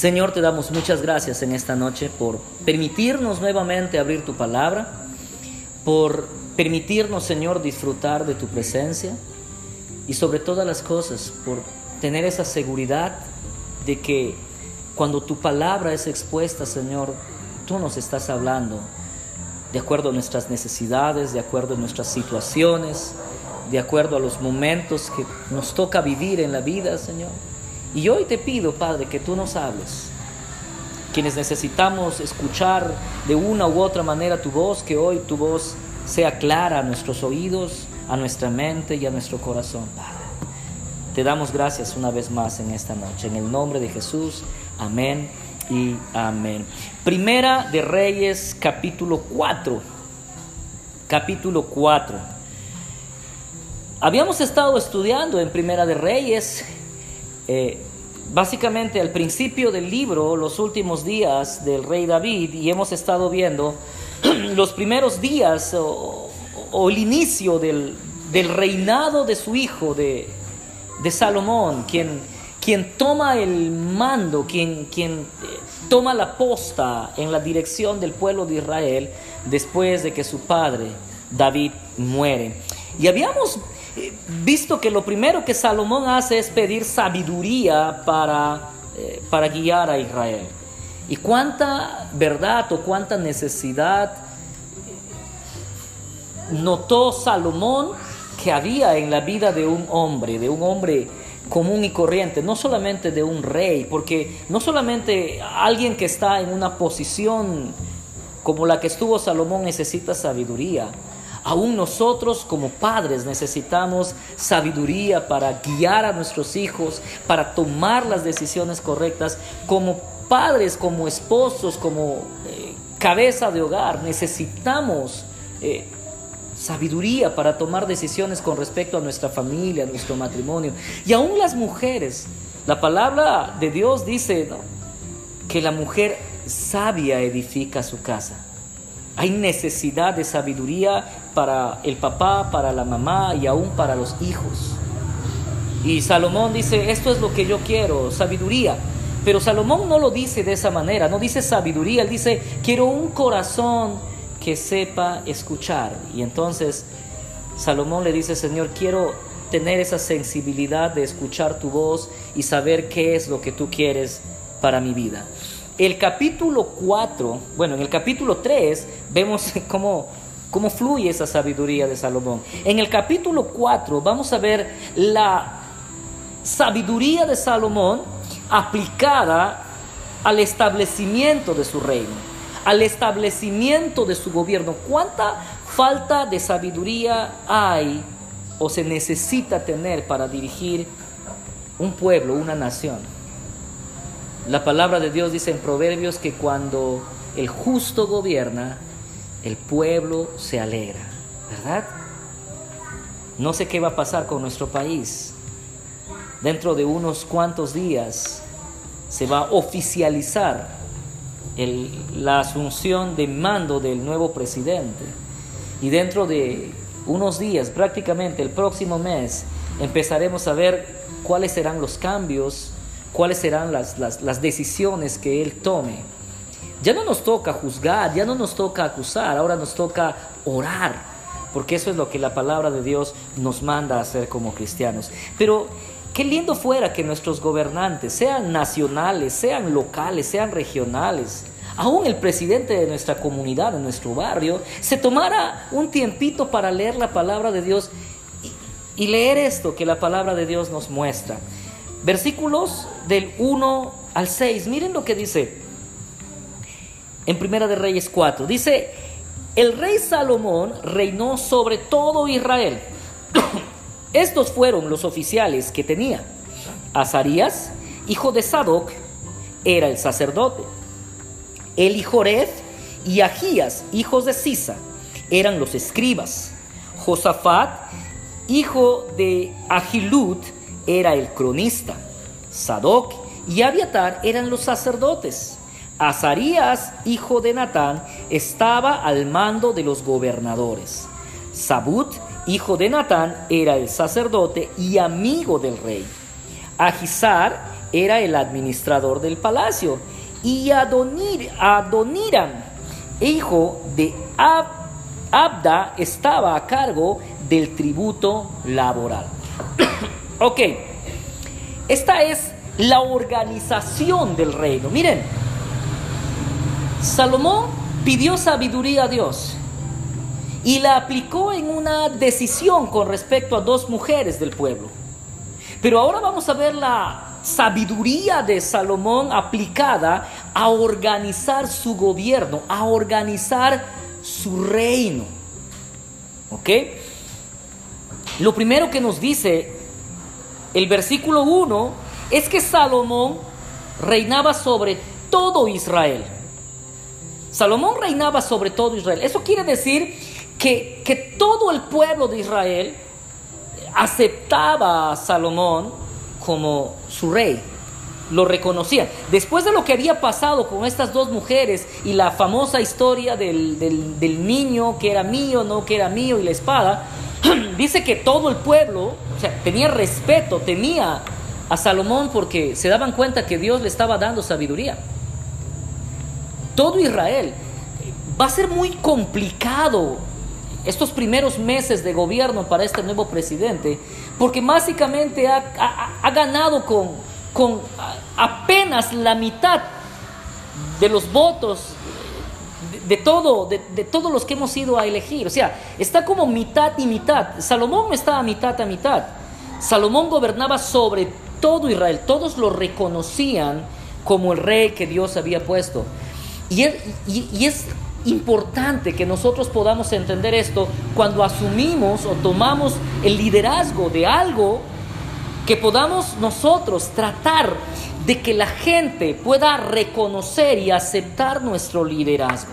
Señor, te damos muchas gracias en esta noche por permitirnos nuevamente abrir tu palabra, por permitirnos, Señor, disfrutar de tu presencia y sobre todas las cosas, por tener esa seguridad de que cuando tu palabra es expuesta, Señor, tú nos estás hablando de acuerdo a nuestras necesidades, de acuerdo a nuestras situaciones, de acuerdo a los momentos que nos toca vivir en la vida, Señor. Y hoy te pido, Padre, que tú nos hables. Quienes necesitamos escuchar de una u otra manera tu voz, que hoy tu voz sea clara a nuestros oídos, a nuestra mente y a nuestro corazón, Padre. Te damos gracias una vez más en esta noche. En el nombre de Jesús, amén y amén. Primera de Reyes, capítulo 4. Capítulo 4. Habíamos estado estudiando en Primera de Reyes, eh, básicamente al principio del libro, los últimos días del rey David, y hemos estado viendo los primeros días o, el inicio del, reinado de su hijo, de, de Salomón, quien, quien, toma el mando, quien, quien eh, toma la posta en la dirección del pueblo de Israel después de que su padre David muere. Y habíamos visto que lo primero que Salomón hace es pedir sabiduría para, eh, para guiar a Israel. Y cuánta verdad o cuánta necesidad notó Salomón que había en la vida de un hombre, de un hombre común y corriente, no solamente de un rey, porque no solamente alguien que está en una posición como la que estuvo Salomón necesita sabiduría, Aún nosotros como padres necesitamos sabiduría para guiar a nuestros hijos, para tomar las decisiones correctas. Como padres, como esposos, como eh, cabeza de hogar, necesitamos eh, sabiduría para tomar decisiones con respecto a nuestra familia, a nuestro matrimonio. Y aún las mujeres, la palabra de Dios dice que la mujer sabia edifica su casa. Hay necesidad de sabiduría para el papá, para la mamá y aún para los hijos. Y Salomón dice, esto es lo que yo quiero, sabiduría. Pero Salomón no lo dice de esa manera, no dice sabiduría, él dice, quiero un corazón que sepa escuchar. Y entonces Salomón le dice, Señor, quiero tener esa sensibilidad de escuchar tu voz y saber qué es lo que tú quieres para mi vida. El capítulo 4, bueno, en el capítulo 3 vemos cómo cómo fluye esa sabiduría de Salomón. En el capítulo 4 vamos a ver la sabiduría de Salomón aplicada al establecimiento de su reino, al establecimiento de su gobierno. ¿Cuánta falta de sabiduría hay o se necesita tener para dirigir un pueblo, una nación? La palabra de Dios dice en Proverbios que cuando el justo gobierna, el pueblo se alegra, ¿verdad? No sé qué va a pasar con nuestro país. Dentro de unos cuantos días se va a oficializar la asunción de mando del nuevo presidente. Y dentro de unos días, prácticamente el próximo mes, empezaremos a ver cuáles serán los cambios, cuáles serán las, las decisiones que él tome. Ya no nos toca juzgar, ya no nos toca acusar, ahora nos toca orar, porque eso es lo que la palabra de Dios nos manda a hacer como cristianos. Pero qué lindo fuera que nuestros gobernantes, sean nacionales, sean locales, sean regionales, aún el presidente de nuestra comunidad, de nuestro barrio, se tomara un tiempito para leer la palabra de Dios y, leer esto que la palabra de Dios nos muestra. Versículos del 1 al 6, miren lo que dice en Primera de Reyes 4. Dice, el rey Salomón reinó sobre todo Israel. Estos fueron los oficiales que tenía. Azarías, hijo de Sadoc, era el sacerdote. Elijoreth y Agías, hijos de Sisa, eran los escribas. Josafat, hijo de Agilut, era el cronista. Sadoc y Abiatar eran los sacerdotes. Azarías, hijo de Natán, estaba al mando de los gobernadores. Sabut, hijo de Natán, era el sacerdote y amigo del rey. Agisar, era el administrador del palacio y Adonir, Adoniram, hijo de Abda, estaba a cargo del tributo laboral. ok, esta es la organización del reino. Miren, Salomón pidió sabiduría a Dios y la aplicó en una decisión con respecto a dos mujeres del pueblo. Pero ahora vamos a ver la sabiduría de Salomón aplicada a organizar su gobierno, a organizar su reino. ¿Ok? Lo primero que nos dice el versículo 1 es que Salomón reinaba sobre todo Israel. Salomón reinaba sobre todo Israel. Eso quiere decir que, que todo el pueblo de Israel aceptaba a Salomón como su rey. Lo reconocían. Después de lo que había pasado con estas dos mujeres y la famosa historia del, del niño que era mío, no que era mío y la espada, dice que todo el pueblo tenía respeto, temía a Salomón porque se daban cuenta que Dios le estaba dando sabiduría. Todo Israel va a ser muy complicado estos primeros meses de gobierno para este nuevo presidente, porque básicamente ha, ganado con apenas la mitad de los votos de, todo, de, todos los que hemos ido a elegir. O sea, está como mitad y mitad. Salomón estaba mitad a mitad. Salomón gobernaba sobre todo Israel. Todos lo reconocían como el rey que Dios había puesto. Y y es importante que nosotros podamos entender esto cuando asumimos o tomamos el liderazgo de algo que podamos nosotros tratar de que la gente pueda reconocer y aceptar nuestro liderazgo.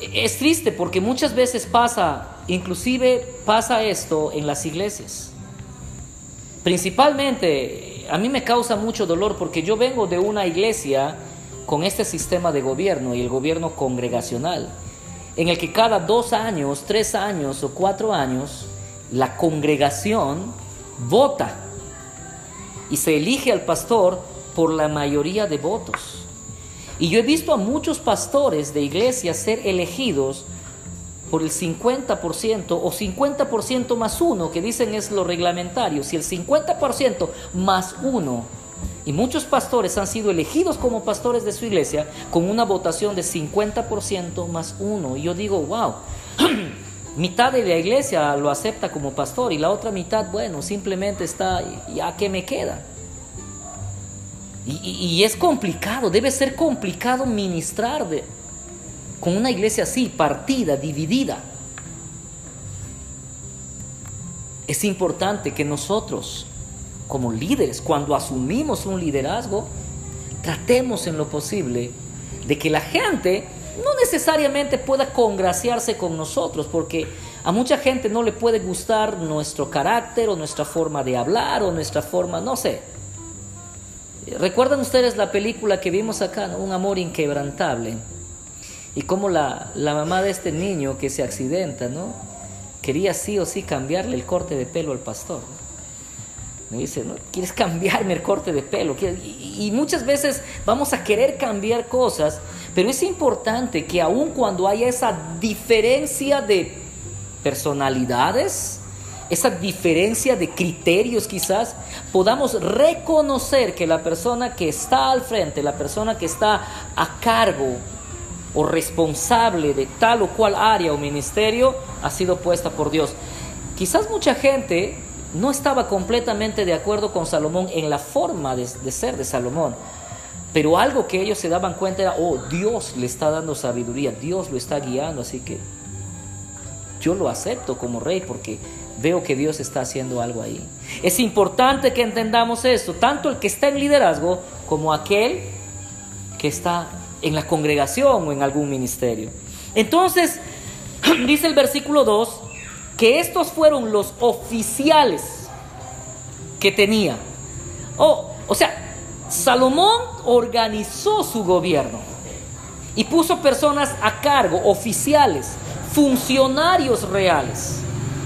Es triste porque muchas veces pasa, inclusive pasa esto en las iglesias. Principalmente, a mí me causa mucho dolor porque yo vengo de una iglesia con este sistema de gobierno y el gobierno congregacional, en el que cada dos años, tres años o cuatro años, la congregación vota y se elige al pastor por la mayoría de votos. Y yo he visto a muchos pastores de iglesias ser elegidos por el 50% o 50% más uno, que dicen es lo reglamentario. Si el 50% más uno y muchos pastores han sido elegidos como pastores de su iglesia con una votación de 50% más uno. Y yo digo, wow, mitad de la iglesia lo acepta como pastor y la otra mitad, bueno, simplemente está, ¿ya qué me queda? Y, es complicado, debe ser complicado ministrar con una iglesia así, partida, dividida. Es importante que nosotros como líderes, cuando asumimos un liderazgo, tratemos en lo posible de que la gente no necesariamente pueda congraciarse con nosotros, porque a mucha gente no le puede gustar nuestro carácter o nuestra forma de hablar o nuestra forma, no sé. ¿Recuerdan ustedes la película que vimos acá, Un amor inquebrantable? Y cómo la, la mamá de este niño que se accidenta, ¿no? Quería sí o sí cambiarle el corte de pelo al pastor. Me dice, ¿no? ¿Quieres cambiarme el corte de pelo? Y, muchas veces vamos a querer cambiar cosas, pero es importante que aun cuando haya esa diferencia de personalidades, esa diferencia de criterios quizás, podamos reconocer que la persona que está al frente, la persona que está a cargo o responsable de tal o cual área o ministerio, ha sido puesta por Dios. Quizás mucha gente no estaba completamente de acuerdo con Salomón en la forma de, ser de Salomón. Pero algo que ellos se daban cuenta era, oh, Dios le está dando sabiduría, Dios lo está guiando, así que yo lo acepto como rey porque veo que Dios está haciendo algo ahí. Es importante que entendamos esto, tanto el que está en liderazgo como aquel que está en la congregación o en algún ministerio. Entonces, dice el versículo 2, que estos fueron los oficiales que tenía. O sea, Salomón organizó su gobierno y puso personas a cargo, oficiales, funcionarios reales,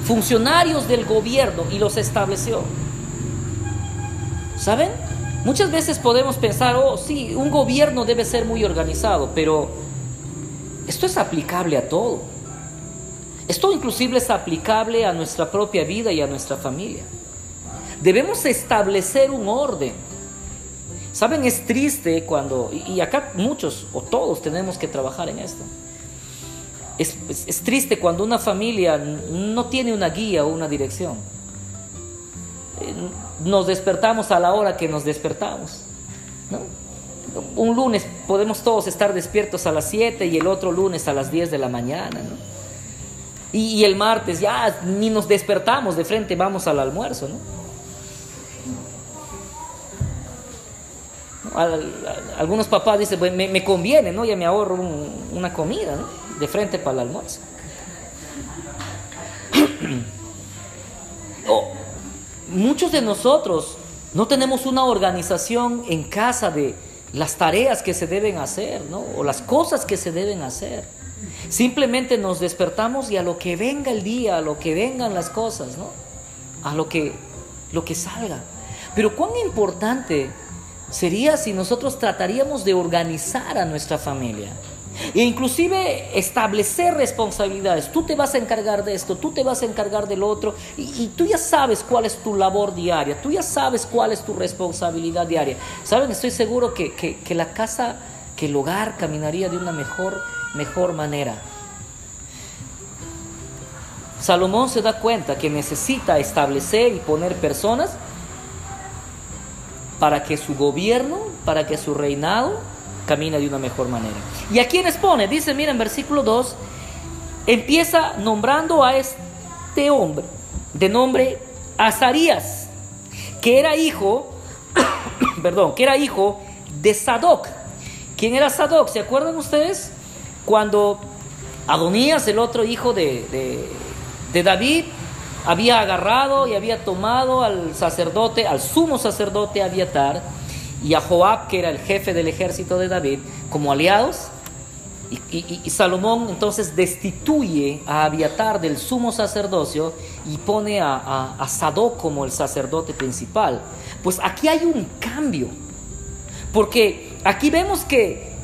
funcionarios del gobierno y los estableció. ¿Saben? Muchas veces podemos pensar, oh, sí, un gobierno debe ser muy organizado, pero esto es aplicable a todo. Esto inclusive es aplicable a nuestra propia vida y a nuestra familia. Debemos establecer un orden. Saben, es triste cuando, y acá muchos o todos tenemos que trabajar en esto. Es, triste cuando una familia no tiene una guía o una dirección. Eh, nos despertamos a la hora que nos despertamos. Un lunes podemos todos estar despiertos a las 7 y el otro lunes a las 10 de la mañana. Y, el martes ya ni nos despertamos, de frente vamos al almuerzo. algunos papás dicen, me, conviene, ¿no? ya me ahorro una comida de frente para el almuerzo. muchos de nosotros no tenemos una organización en casa de las tareas que se deben hacer, ¿no? O las cosas que se deben hacer. Simplemente nos despertamos y a lo que venga el día, a lo que vengan las cosas, ¿no? A lo que, lo que salga. Pero cuán importante sería si nosotros trataríamos de organizar a nuestra familia. E inclusive establecer responsabilidades. Tú te vas a encargar de esto, tú te vas a encargar del otro. Y, tú ya sabes cuál es tu labor diaria, tú ya sabes cuál es tu responsabilidad diaria. Saben, estoy seguro que, que, la casa, el hogar caminaría de una mejor, mejor manera. Salomón se da cuenta que necesita establecer y poner personas para que su gobierno, para que su reinado camina de una mejor manera. ¿Y a quiénes pone? Dice, mira, en versículo 2, empieza nombrando a este hombre, de nombre Azarías, que era hijo, perdón, que era hijo de Sadoc. ¿Quién era Sadoc? ¿Se acuerdan ustedes? Cuando Adonías, el otro hijo de, de, David, había agarrado y había tomado al sacerdote, al sumo sacerdote Abiatar, y a Joab, que era el jefe del ejército de David, como aliados. Y, Salomón entonces destituye a Abiatar del sumo sacerdocio y pone a, a, a Sadoc como el sacerdote principal. Pues aquí hay un cambio, porque aquí vemos que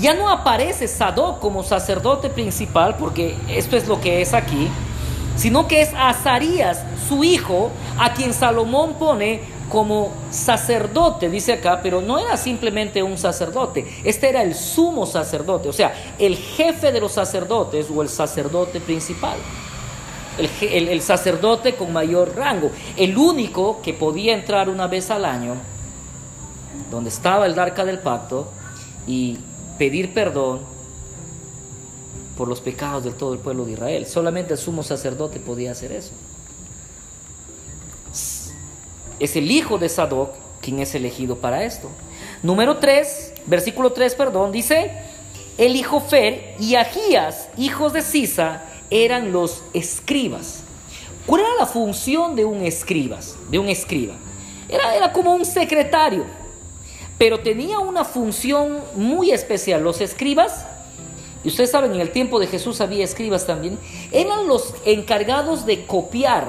ya no aparece Sadoc como sacerdote principal, porque esto es lo que es aquí, sino que es Azarías, su hijo, a quien Salomón pone como sacerdote, dice acá, pero no era simplemente un sacerdote, este era el sumo sacerdote, o sea, el jefe de los sacerdotes o el sacerdote principal, el, sacerdote con mayor rango, el único que podía entrar una vez al año, donde estaba el arca del pacto, y pedir perdón por los pecados de todo el pueblo de Israel. Solamente el sumo sacerdote podía hacer eso es el hijo de Sadoc quien es elegido para esto. Número 3, versículo 3, perdón, dice, el hijo Fer y Agías, hijos de Sisa, eran los escribas. ¿Cuál era la función de un escribas, de un escriba? Era, era como un secretario, pero tenía una función muy especial. Los escribas, y ustedes saben, en el tiempo de Jesús había escribas también, eran los encargados de copiar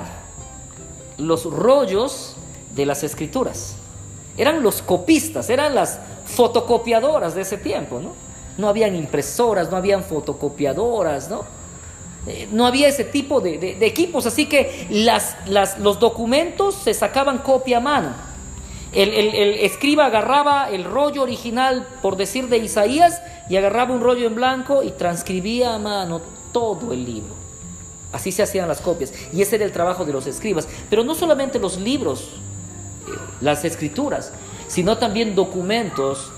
los rollos de las escrituras. Eran los copistas, eran las fotocopiadoras de ese tiempo, ¿no? No habían impresoras, no habían fotocopiadoras, ¿no? Eh, no había ese tipo de, equipos, así que las, los documentos se sacaban copia a mano. El, escriba agarraba el rollo original, por decir, de Isaías, y agarraba un rollo en blanco y transcribía a mano todo el libro. Así se hacían las copias. Y ese era el trabajo de los escribas. Pero no solamente los libros las escrituras, sino también documentos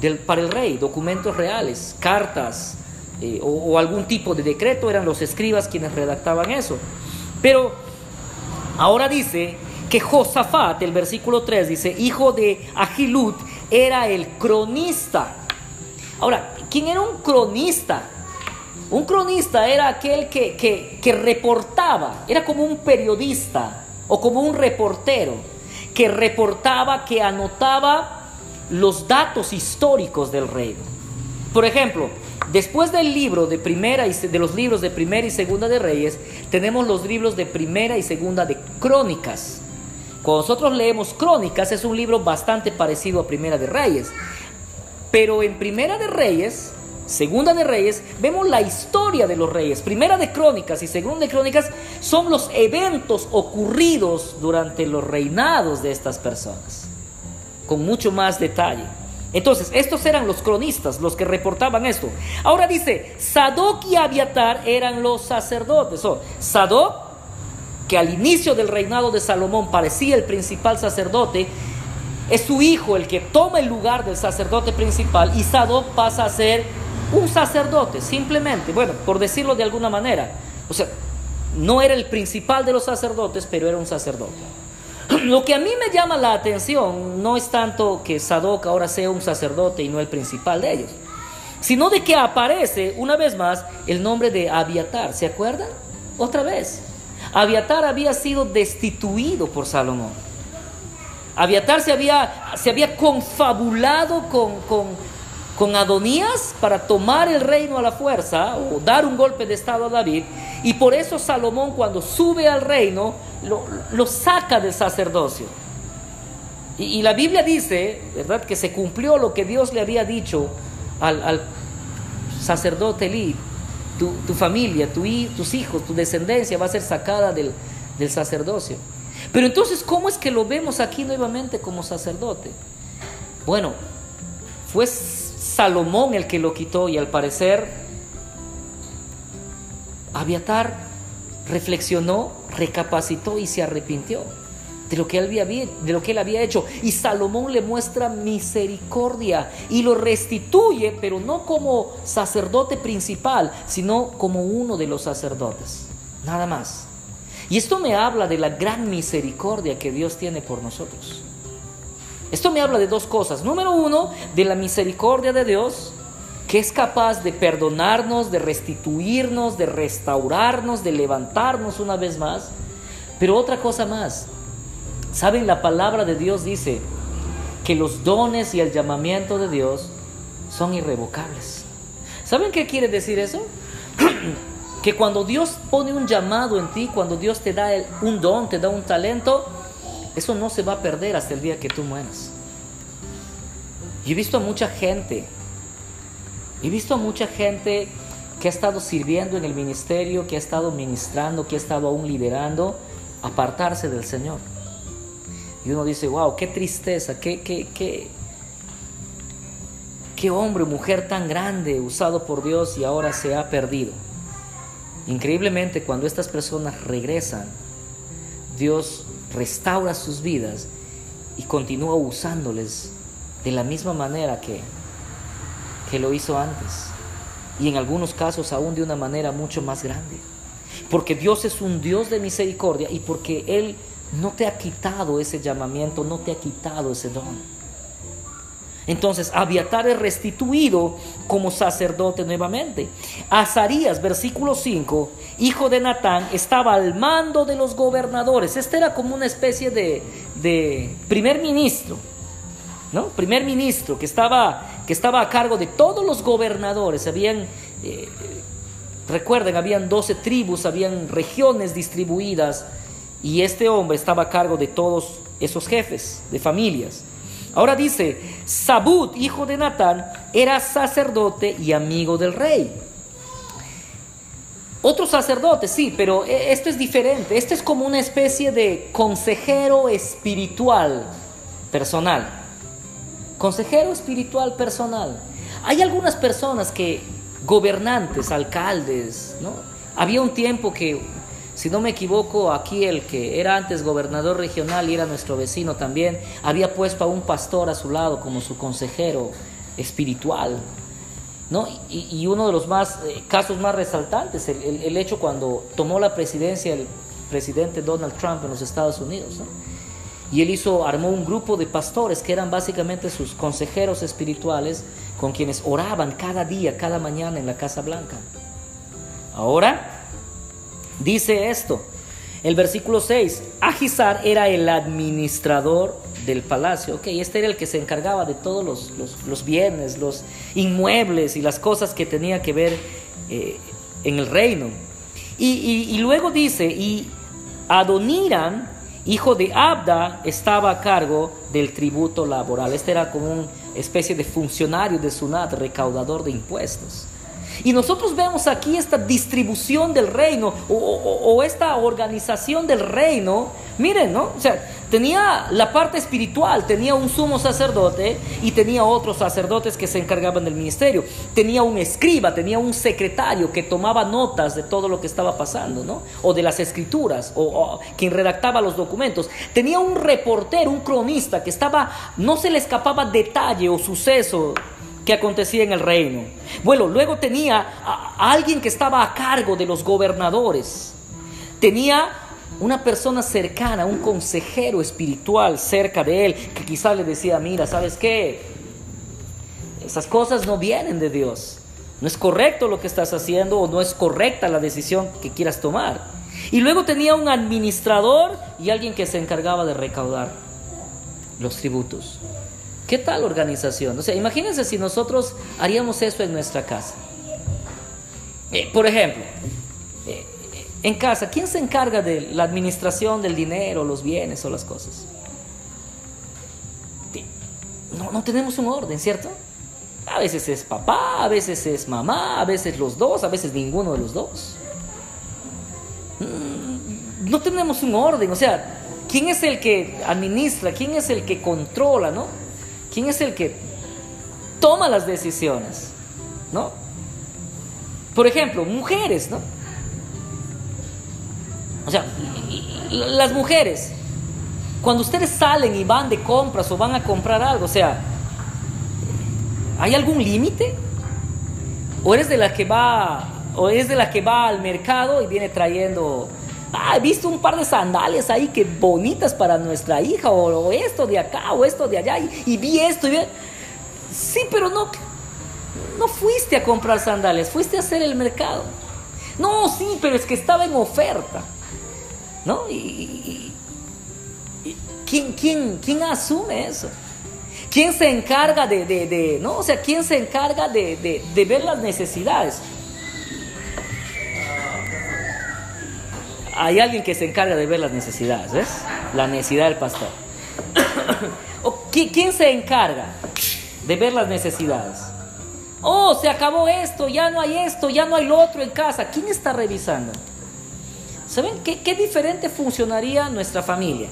del, para el rey, documentos reales, cartas eh, o, algún tipo de decreto, eran los escribas quienes redactaban eso. Pero ahora dice que Josafat, el versículo 3 dice, hijo de Agilut, era el cronista. Ahora, ¿quién era un cronista? Un cronista era aquel que, que reportaba, era como un periodista o como un reportero que reportaba, que anotaba los datos históricos del reino. Por ejemplo, después del libro de primera y de los libros de primera y segunda de Reyes, tenemos los libros de primera y segunda de Crónicas. Cuando nosotros leemos Crónicas es un libro bastante parecido a Primera de Reyes. Pero en Primera de Reyes, Segunda de Reyes, vemos la historia de los reyes. Primera de Crónicas y Segunda de Crónicas son los eventos ocurridos durante los reinados de estas personas, con mucho más detalle. Entonces, estos eran los cronistas, los que reportaban esto. Ahora dice, Sadoc y Abiatar eran los sacerdotes. Oh, que al inicio del reinado de Salomón parecía el principal sacerdote, es su hijo el que toma el lugar del sacerdote principal y Sadoc pasa a ser un sacerdote, simplemente, bueno, por decirlo de alguna manera. O sea, no era el principal de los sacerdotes, pero era un sacerdote. Lo que a mí me llama la atención no es tanto que Sadoc ahora sea un sacerdote y no el principal de ellos, sino de que aparece una vez más el nombre de Abiatar. ¿Se acuerdan? Otra vez. Abiatar había sido destituido por Salomón. Abiatar se había, se había confabulado con, con, con Adonías para tomar el reino a la fuerza o dar un golpe de estado a David. Y por eso Salomón cuando sube al reino lo, saca del sacerdocio. Y, la Biblia dice, ¿verdad?, que se cumplió lo que Dios le había dicho al, sacerdote Elí. Tu, familia, tu, tus hijos, tu descendencia va a ser sacada del, del sacerdocio. Pero entonces, ¿cómo es que lo vemos aquí nuevamente como sacerdote? Bueno, fue Salomón el que lo quitó y al parecer Abiatar reflexionó, recapacitó y se arrepintió de lo, que él había, de lo que él había hecho. Y Salomón le muestra misericordia y lo restituye, pero no como sacerdote principal, sino como uno de los sacerdotes. Nada más. Y esto me habla de la gran misericordia que Dios tiene por nosotros. Esto me habla de dos cosas. Número uno, de la misericordia de Dios, que es capaz de perdonarnos, de restituirnos, de restaurarnos, de levantarnos una vez más. Pero otra cosa más, ¿saben? La palabra de Dios dice que los dones y el llamamiento de Dios son irrevocables. ¿Saben qué quiere decir eso? que cuando Dios pone un llamado en ti, cuando Dios te da un don, te da un talento, eso no se va a perder hasta el día que tú mueras. Yo he visto a mucha gente, he visto a mucha gente que ha estado sirviendo en el ministerio, que ha estado ministrando, que ha estado aún liderando, apartarse del Señor. Y uno dice, wow, qué tristeza, qué, qué, qué, qué hombre o mujer tan grande usado por Dios y ahora se ha perdido. Increíblemente, cuando estas personas regresan, Dios restaura sus vidas y continúa usándoles de la misma manera que, que lo hizo antes. Y en algunos casos aún de una manera mucho más grande. Porque Dios es un Dios de misericordia y porque Él no te ha quitado ese llamamiento, no te ha quitado ese don. Entonces, Abiatar es restituido como sacerdote nuevamente. Azarías, versículo 5, hijo de Natán, estaba al mando de los gobernadores. Este era como una especie de, primer ministro, ¿no? Primer ministro que estaba, que estaba a cargo de todos los gobernadores. Habían, eh, recuerden, habían 12 tribus, habían regiones distribuidas y este hombre estaba a cargo de todos esos jefes de familias. Ahora dice, Sabut, hijo de Natán, era sacerdote y amigo del rey. Otro sacerdote, sí, pero e, esto es diferente. Este es como una especie de consejero espiritual personal. Consejero espiritual personal. Hay algunas personas que, gobernantes, alcaldes, ¿no? Había un tiempo que si no me equivoco, aquí el que era antes gobernador regional y era nuestro vecino también, había puesto a un pastor a su lado como su consejero espiritual. ¿no? Y, uno de los más, eh, casos más resaltantes, el, hecho cuando tomó la presidencia el presidente Donald Trump en los Estados Unidos. Y él hizo, armó un grupo de pastores que eran básicamente sus consejeros espirituales con quienes oraban cada día, cada mañana en la Casa Blanca. Ahora, Dice esto, el versículo 6, Agizar era el administrador del palacio, ok, este era el que se encargaba de todos los, bienes, los inmuebles y las cosas que tenía que ver eh, en el reino. Y, luego dice, y Adoniram hijo de Abda, estaba a cargo del tributo laboral. Este era como una especie de funcionario de Sunat, recaudador de impuestos. Y nosotros vemos aquí esta distribución del reino o, esta organización del reino. Miren, ¿no? O sea, tenía la parte espiritual, tenía un sumo sacerdote y tenía otros sacerdotes que se encargaban del ministerio. Tenía un escriba, tenía un secretario que tomaba notas de todo lo que estaba pasando, ¿no? O de las escrituras, o, o quien redactaba los documentos. Tenía un reportero, un cronista que estaba, no se le escapaba detalle o suceso que acontecía en el reino. Bueno, luego tenía a, alguien que estaba a cargo de los gobernadores. Tenía una persona cercana, un consejero espiritual cerca de él, que quizá le decía, mira, ¿sabes qué? Esas cosas no vienen de Dios. No es correcto lo que estás haciendo o no es correcta la decisión que quieras tomar. Y luego tenía un administrador y alguien que se encargaba de recaudar los tributos. ¿Qué tal organización? O sea, imagínense si nosotros haríamos eso en nuestra casa. Eh, por ejemplo, eh, en casa, ¿quién se encarga de la administración del dinero, los bienes o las cosas? No, no tenemos un orden, ¿cierto? A veces es papá, a veces es mamá, a veces los dos, a veces ninguno de los dos. Mm, no tenemos un orden, o sea, ¿quién es el que administra? ¿Quién es el que controla, no? ¿Quién es el que toma las decisiones? ¿No? Por ejemplo, mujeres, ¿no? O sea, las mujeres, cuando ustedes salen y van de compras o van a comprar algo, o sea, ¿hay algún límite? ¿O eres de la que va o es de la que va al mercado y viene trayendo ah, he visto un par de sandalias ahí que bonitas para nuestra hija, o, esto de acá, o esto de allá, y, vi esto, y vi... Sí, pero no, no fuiste a comprar sandalias, fuiste a hacer el mercado. No, sí, pero es que estaba en oferta. ¿No? Y, ¿quién, quién, quién asume eso? ¿Quién se encarga de, de, de, no? O sea, ¿quién se encarga de, ver las necesidades? Hay alguien que se encarga de ver las necesidades, ¿ves? La necesidad del pastor. ¿Quién se encarga de ver las necesidades? Oh, se acabó esto, ya no hay esto, ya no hay lo otro en casa. ¿Quién está revisando? ¿Saben qué, qué diferente funcionaría nuestra familia?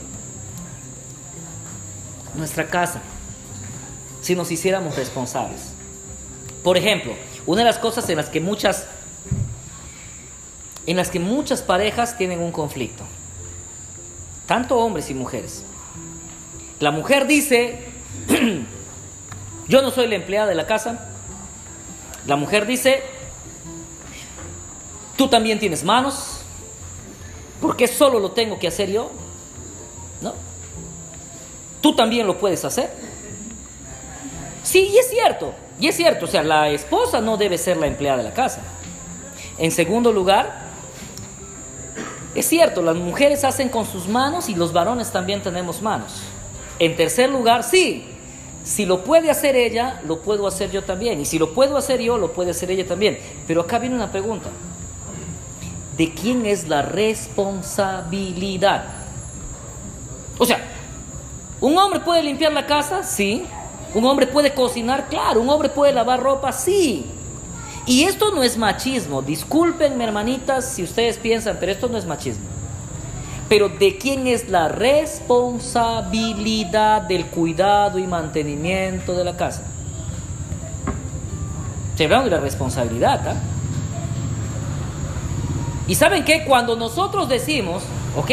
Nuestra casa, si nos hiciéramos responsables. Por ejemplo, una de las cosas en las que muchas en las que muchas parejas tienen un conflicto, tanto hombres y mujeres. La mujer dice, yo no soy la empleada de la casa. La mujer dice, tú también tienes manos, ¿por qué solo lo tengo que hacer yo? ¿No? Tú también lo puedes hacer. Sí, y es cierto, y es cierto, o sea, la esposa no debe ser la empleada de la casa. En segundo lugar, es cierto, las mujeres hacen con sus manos y los varones también tenemos manos. En tercer lugar, sí, si lo puede hacer ella, lo puedo hacer yo también. Y si lo puedo hacer yo, lo puede hacer ella también. Pero acá viene una pregunta. ¿De quién es la responsabilidad? O sea, ¿un hombre puede limpiar la casa? Sí. ¿Un hombre puede cocinar? Claro. ¿Un hombre puede lavar ropa? Sí. Y esto no es machismo. Discúlpenme, hermanitas, si ustedes piensan, pero esto no es machismo. Pero ¿de quién es la responsabilidad del cuidado y mantenimiento de la casa? Se habla de la responsabilidad. ¿ah? Y saben que cuando nosotros decimos, ok,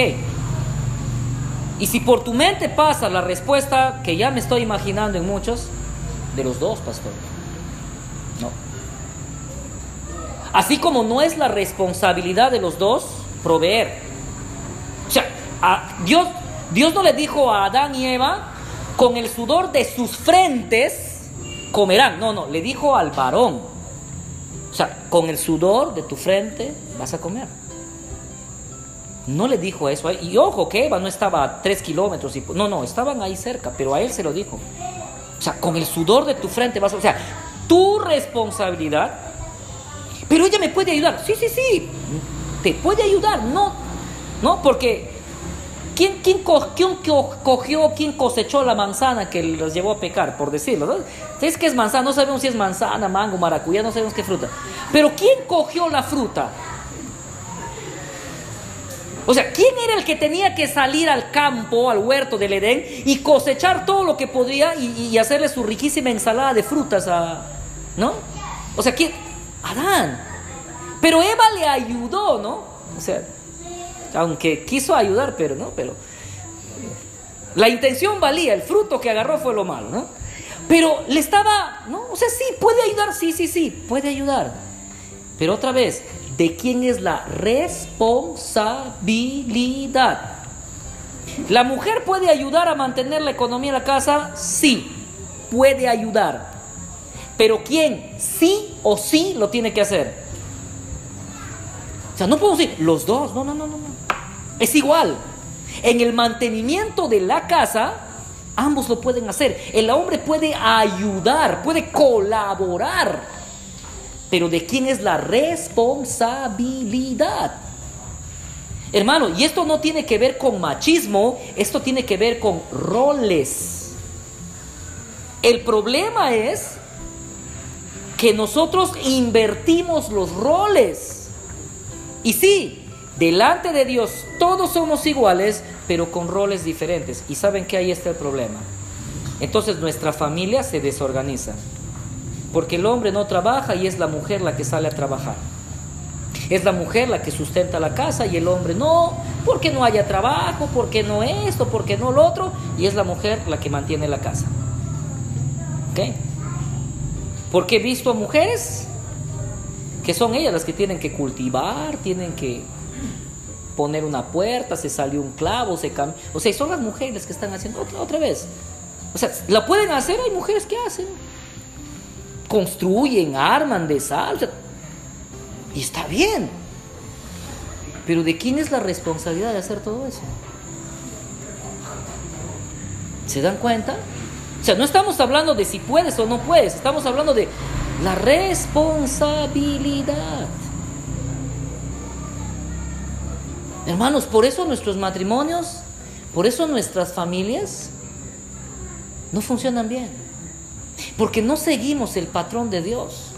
y si por tu mente pasa la respuesta que ya me estoy imaginando en muchos, de los dos, pastor. No. Así como no es la responsabilidad de los dos proveer. O sea, Dios, Dios no le dijo a Adán y Eva, con el sudor de sus frentes comerán. No, no, le dijo al varón. O sea, con el sudor de tu frente vas a comer. No le dijo eso. Y ojo que Eva no estaba a tres kilómetros. Y, no, no, estaban ahí cerca, pero a él se lo dijo. O sea, con el sudor de tu frente vas a... O sea, tu responsabilidad pero ella me puede ayudar. Sí, sí, sí. Te puede ayudar. No, no, porque ¿quién, quién, cogió, quién cosechó la manzana que los llevó a pecar, por decirlo? ¿no? Es que es manzana, no sabemos si es manzana, mango, maracuyá, no sabemos qué fruta. Pero ¿quién cogió la fruta? O sea, ¿quién era el que tenía que salir al campo, al huerto del Edén, y cosechar todo lo que podía y, hacerle su riquísima ensalada de frutas a... ¿No? O sea, ¿quién? Adán. Pero Eva le ayudó, ¿no? O sea, aunque quiso ayudar, pero no, pero... La intención valía, el fruto que agarró fue lo malo, ¿no? Pero le estaba, ¿no? O sea, sí, puede ayudar, sí, sí, sí, puede ayudar. Pero otra vez, de quién es la responsabilidad. ¿La mujer puede ayudar a mantener la economía de la casa? Sí, puede ayudar. Pero ¿quién sí o sí lo tiene que hacer? O sea, no podemos decir los dos, no, no, no, no. Es igual. En el mantenimiento de la casa, ambos lo pueden hacer. El hombre puede ayudar, puede colaborar pero ¿de quién es la responsabilidad? Hermano, y esto no tiene que ver con machismo, esto tiene que ver con roles. El problema es que nosotros invertimos los roles. Y sí, delante de Dios todos somos iguales, pero con roles diferentes. Y saben que ahí está el problema. Entonces nuestra familia se desorganiza. Porque el hombre no trabaja y es la mujer la que sale a trabajar. Es la mujer la que sustenta la casa y el hombre no, porque no haya trabajo, porque no esto, porque no lo otro, y es la mujer la que mantiene la casa. ¿Ok? Porque he visto a mujeres que son ellas las que tienen que cultivar, tienen que poner una puerta, se salió un clavo, se cambió. O sea, son las mujeres que están haciendo otra, otra vez. O sea, la pueden hacer, hay mujeres que hacen construyen, arman, salsa Y está bien. Pero ¿de quién es la responsabilidad de hacer todo eso? ¿Se dan cuenta? O sea, no estamos hablando de si puedes o no puedes, estamos hablando de la responsabilidad. Hermanos, por eso nuestros matrimonios, por eso nuestras familias no funcionan bien. Porque no seguimos el patrón de Dios.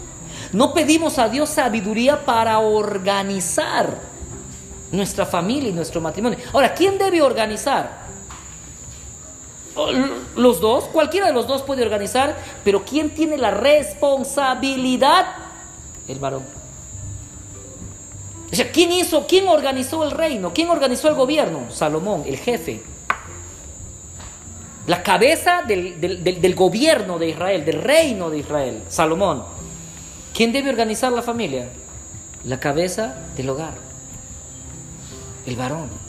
No pedimos a Dios sabiduría para organizar nuestra familia y nuestro matrimonio. Ahora, ¿quién debe organizar? Los dos, cualquiera de los dos puede organizar, pero ¿quién tiene la responsabilidad? El varón. O sea, ¿quién hizo, quién organizó el reino? ¿Quién organizó el gobierno? Salomón, el jefe la cabeza del, gobierno de Israel, del reino de Israel, Salomón. ¿Quién debe organizar la familia? La cabeza del hogar, el varón.